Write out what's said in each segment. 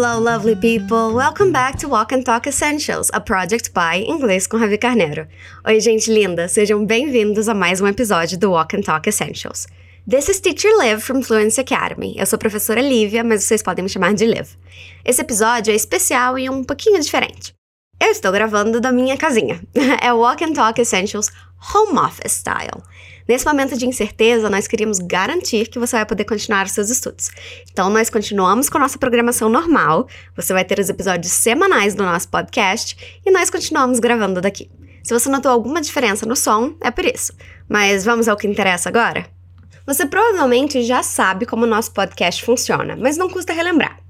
Hello, lovely people! Welcome back to Walk and Talk Essentials, a project by Inglês com Ravi Carneiro. Oi, gente linda! Sejam bem-vindos a mais um episódio do Walk and Talk Essentials. This is Teacher Liv from Fluency Academy. Eu sou professora Lívia, mas vocês podem me chamar de Liv. Esse episódio é especial e um pouquinho diferente. Eu estou gravando da minha casinha. é Walk and Talk Essentials Home Office Style. Nesse momento de incerteza, nós queríamos garantir que você vai poder continuar os seus estudos. Então, nós continuamos com a nossa programação normal. Você vai ter os episódios semanais do nosso podcast e nós continuamos gravando daqui. Se você notou alguma diferença no som, é por isso. Mas vamos ao que interessa agora? Você provavelmente já sabe como o nosso podcast funciona, mas não custa relembrar.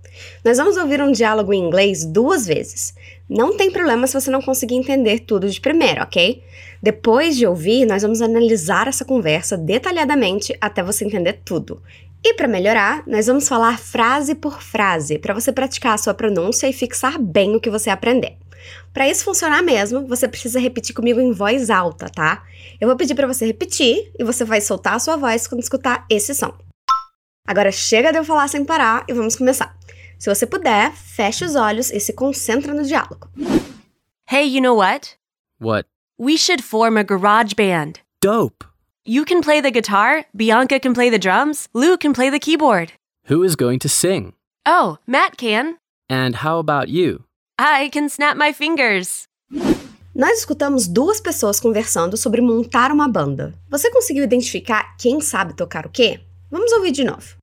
Nós vamos ouvir um diálogo em inglês duas vezes. Não tem problema se você não conseguir entender tudo de primeiro, ok? Depois de ouvir, nós vamos analisar essa conversa detalhadamente até você entender tudo. E para melhorar, nós vamos falar frase por frase, para você praticar a sua pronúncia e fixar bem o que você aprender. Para isso funcionar mesmo, você precisa repetir comigo em voz alta, tá? Eu vou pedir para você repetir e você vai soltar a sua voz quando escutar esse som. Agora chega de eu falar sem parar e vamos começar. Se você puder, feche os olhos e se concentra no diálogo. Hey, you know what? What? We should form a garage band. Dope! You can play the guitar, Bianca can play the drums, Lou can play the keyboard. Who is going to sing? Oh, Matt can. And how about you? I can snap my fingers. Nós escutamos duas pessoas conversando sobre montar uma banda. Você conseguiu identificar quem sabe tocar o quê? Vamos ouvir de novo.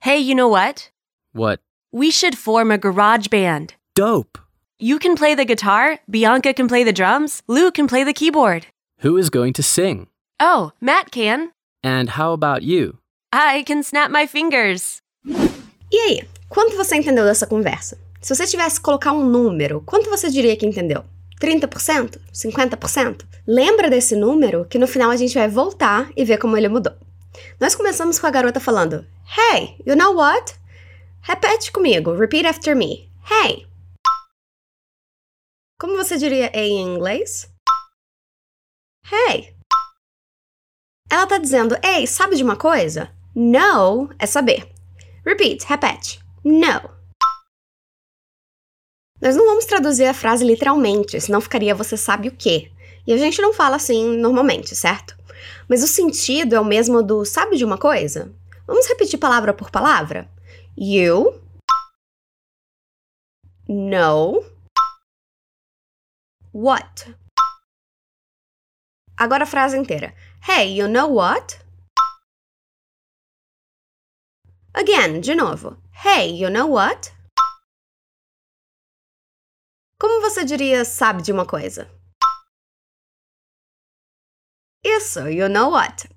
Hey, you know what? What? We should form a garage band. Dope! You can play the guitar, Bianca can play the drums, Lou can play the keyboard. Who is going to sing? Oh, Matt can. And how about you? I can snap my fingers. E aí, quanto você entendeu dessa conversa? Se você tivesse que colocar um número, quanto você diria que entendeu? 30%? 50%? Lembra desse número que no final a gente vai voltar e ver como ele mudou. Nós começamos com a garota falando: Hey, you know what? Repete comigo, repeat after me. Hey. Como você diria hey em inglês? Hey. Ela tá dizendo, ei, sabe de uma coisa? Know é saber. Repeat, repete. Know. Nós não vamos traduzir a frase literalmente, senão ficaria você sabe o quê. E a gente não fala assim normalmente, certo? Mas o sentido é o mesmo do sabe de uma coisa? Vamos repetir palavra por palavra? You know what? Agora a frase inteira. Hey, you know what? Again, de novo. Hey, you know what? Como você diria sabe de uma coisa? Isso, you know what?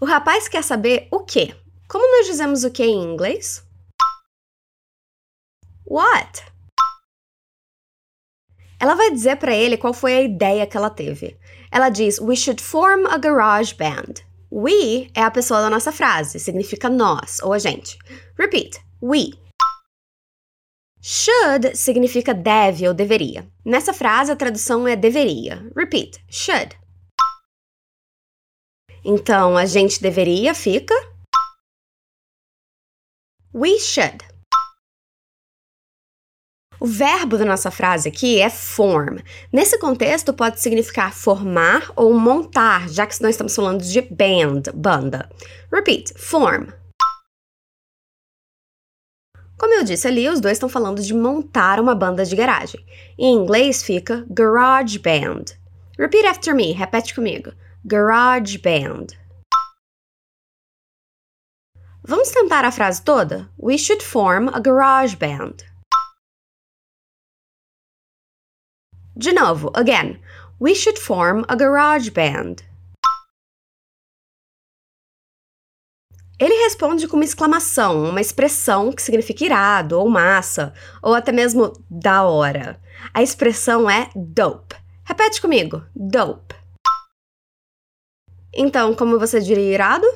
O rapaz quer saber o quê? Como nós dizemos o que em inglês? What? Ela vai dizer para ele qual foi a ideia que ela teve. Ela diz: We should form a garage band. We é a pessoa da nossa frase, significa nós ou a gente. Repeat: we. Should significa deve ou deveria. Nessa frase a tradução é deveria. Repeat: should. Então a gente deveria fica We should. O verbo da nossa frase aqui é form. Nesse contexto, pode significar formar ou montar, já que nós estamos falando de band, banda. Repeat: form. Como eu disse ali, os dois estão falando de montar uma banda de garagem. Em inglês fica garage band. Repeat after me, repete comigo. Garage band. Vamos tentar a frase toda? We should form a garage band. De novo, again. We should form a garage band. Ele responde com uma exclamação, uma expressão que significa irado, ou massa, ou até mesmo da hora. A expressão é dope. Repete comigo: dope. Então, como você diria irado?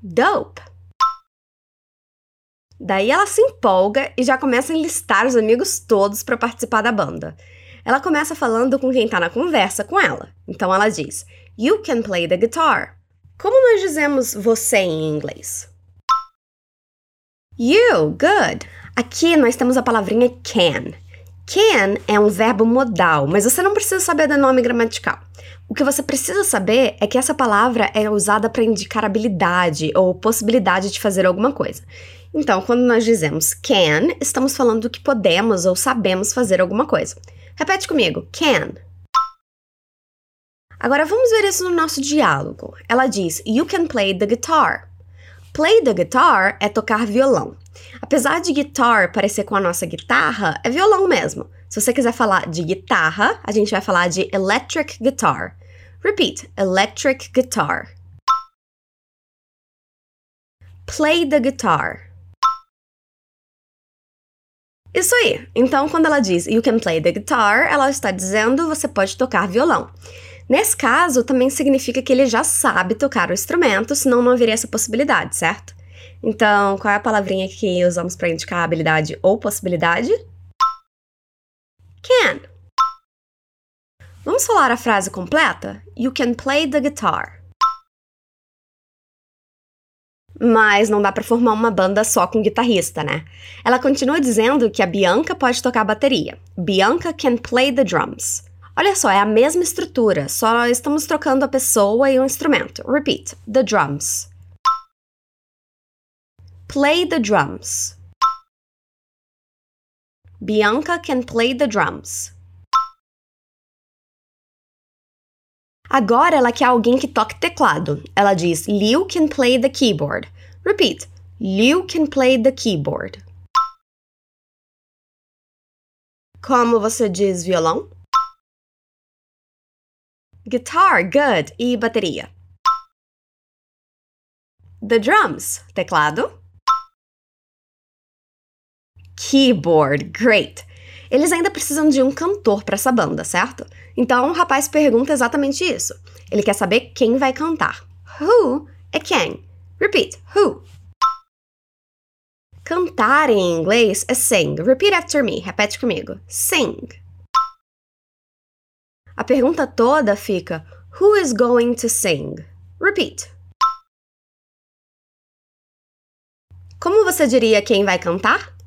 Dope. Daí ela se empolga e já começa a enlistar os amigos todos para participar da banda. Ela começa falando com quem tá na conversa com ela. Então ela diz: You can play the guitar. Como nós dizemos você em inglês? You, good. Aqui nós temos a palavrinha can. Can é um verbo modal, mas você não precisa saber do nome gramatical. O que você precisa saber é que essa palavra é usada para indicar habilidade ou possibilidade de fazer alguma coisa. Então, quando nós dizemos can, estamos falando que podemos ou sabemos fazer alguma coisa. Repete comigo: can. Agora vamos ver isso no nosso diálogo. Ela diz: You can play the guitar. Play the guitar é tocar violão. Apesar de guitar parecer com a nossa guitarra, é violão mesmo. Se você quiser falar de guitarra, a gente vai falar de electric guitar. Repeat: electric guitar. Play the guitar. Isso aí. Então, quando ela diz you can play the guitar, ela está dizendo você pode tocar violão. Nesse caso, também significa que ele já sabe tocar o instrumento, senão não haveria essa possibilidade, certo? Então, qual é a palavrinha que usamos para indicar habilidade ou possibilidade? Can. Vamos falar a frase completa? You can play the guitar. Mas não dá para formar uma banda só com guitarrista, né? Ela continua dizendo que a Bianca pode tocar bateria. Bianca can play the drums. Olha só, é a mesma estrutura, só estamos trocando a pessoa e o instrumento. Repeat: the drums. Play the drums. Bianca can play the drums. Agora ela quer alguém que toque teclado. Ela diz: Liu can play the keyboard. Repeat: Liu can play the keyboard. Como você diz violão? Guitar, good. E bateria? The drums, teclado. Keyboard, great. Eles ainda precisam de um cantor para essa banda, certo? Então o rapaz pergunta exatamente isso. Ele quer saber quem vai cantar. Who é quem? Repeat, who? Cantar em inglês é sing. Repeat after me. Repete comigo. Sing. A pergunta toda fica: Who is going to sing? Repeat. Como você diria quem vai cantar?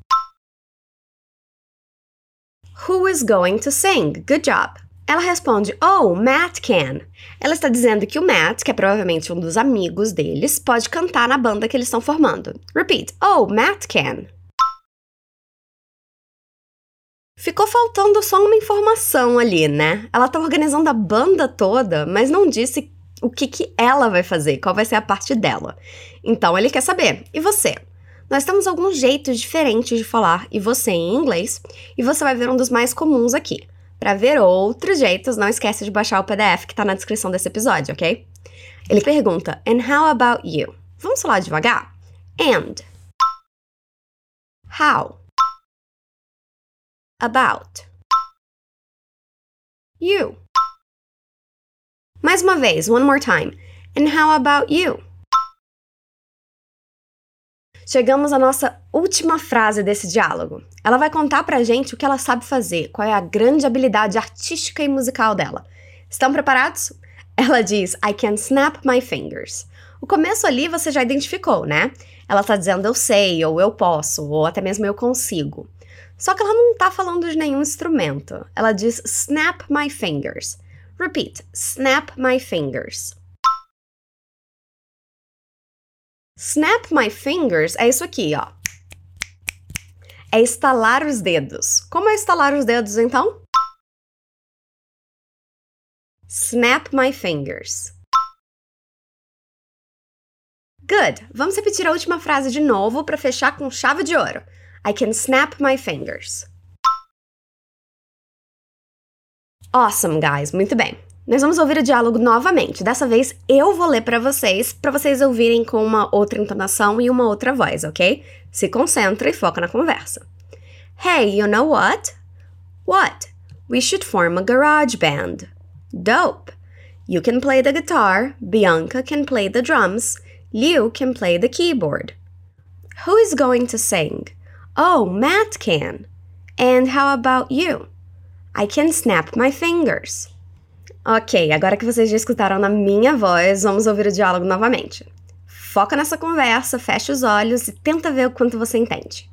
Who is going to sing? Good job. Ela responde: Oh, Matt can. Ela está dizendo que o Matt, que é provavelmente um dos amigos deles, pode cantar na banda que eles estão formando. Repeat: Oh, Matt can. Ficou faltando só uma informação ali, né? Ela tá organizando a banda toda, mas não disse o que, que ela vai fazer, qual vai ser a parte dela. Então ele quer saber. E você? Nós temos alguns jeitos diferentes de falar e você em inglês, e você vai ver um dos mais comuns aqui. Para ver outros jeitos, não esquece de baixar o PDF que tá na descrição desse episódio, ok? Ele pergunta: And how about you? Vamos falar devagar? And. How. About. You. Mais uma vez, one more time. And how about you? Chegamos à nossa última frase desse diálogo. Ela vai contar pra gente o que ela sabe fazer, qual é a grande habilidade artística e musical dela. Estão preparados? Ela diz: I can snap my fingers. O começo ali você já identificou, né? Ela tá dizendo eu sei, ou eu posso, ou até mesmo eu consigo. Só que ela não tá falando de nenhum instrumento. Ela diz snap my fingers. Repeat: snap my fingers. Snap my fingers é isso aqui, ó. É estalar os dedos. Como é estalar os dedos, então? Snap my fingers. Good. Vamos repetir a última frase de novo para fechar com chave de ouro. I can snap my fingers. Awesome, guys. Muito bem. Nós vamos ouvir o diálogo novamente. Dessa vez eu vou ler para vocês, para vocês ouvirem com uma outra entonação e uma outra voz, ok? Se concentra e foca na conversa. Hey, you know what? What? We should form a garage band. Dope. You can play the guitar, Bianca can play the drums, Liu can play the keyboard. Who is going to sing? Oh, Matt can. And how about you? I can snap my fingers. Ok, agora que vocês já escutaram na minha voz, vamos ouvir o diálogo novamente. foca nessa conversa, fecha os olhos e tenta ver o quanto você entende.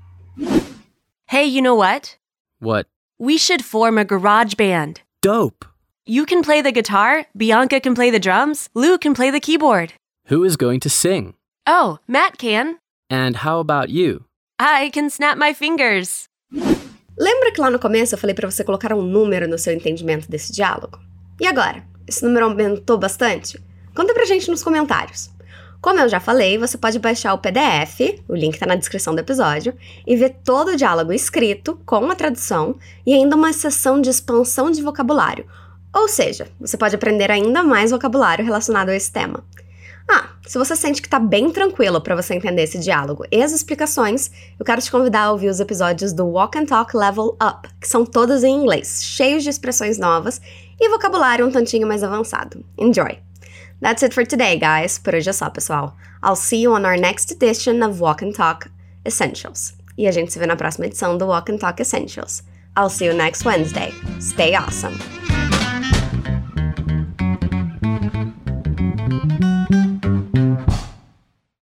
Hey, you know what? What? We should form a garage band. Dope! You can play the guitar, Bianca can play the drums, Lou can play the keyboard. Who is going to sing? Oh, Matt can. And how about you? I can snap my fingers. Lembra que lá no começo eu falei para você colocar um número no seu entendimento desse diálogo? E agora? Esse número aumentou bastante? Conta pra gente nos comentários. Como eu já falei, você pode baixar o PDF, o link está na descrição do episódio, e ver todo o diálogo escrito, com a tradução e ainda uma sessão de expansão de vocabulário. Ou seja, você pode aprender ainda mais vocabulário relacionado a esse tema. Ah, se você sente que está bem tranquilo para você entender esse diálogo e as explicações, eu quero te convidar a ouvir os episódios do Walk and Talk Level Up, que são todos em inglês, cheios de expressões novas e vocabulário um tantinho mais avançado. Enjoy! That's it for today, guys. Por hoje é só, pessoal. I'll see you on our next edition of Walk and Talk Essentials. E a gente se vê na próxima edição do Walk and Talk Essentials. I'll see you next Wednesday. Stay awesome.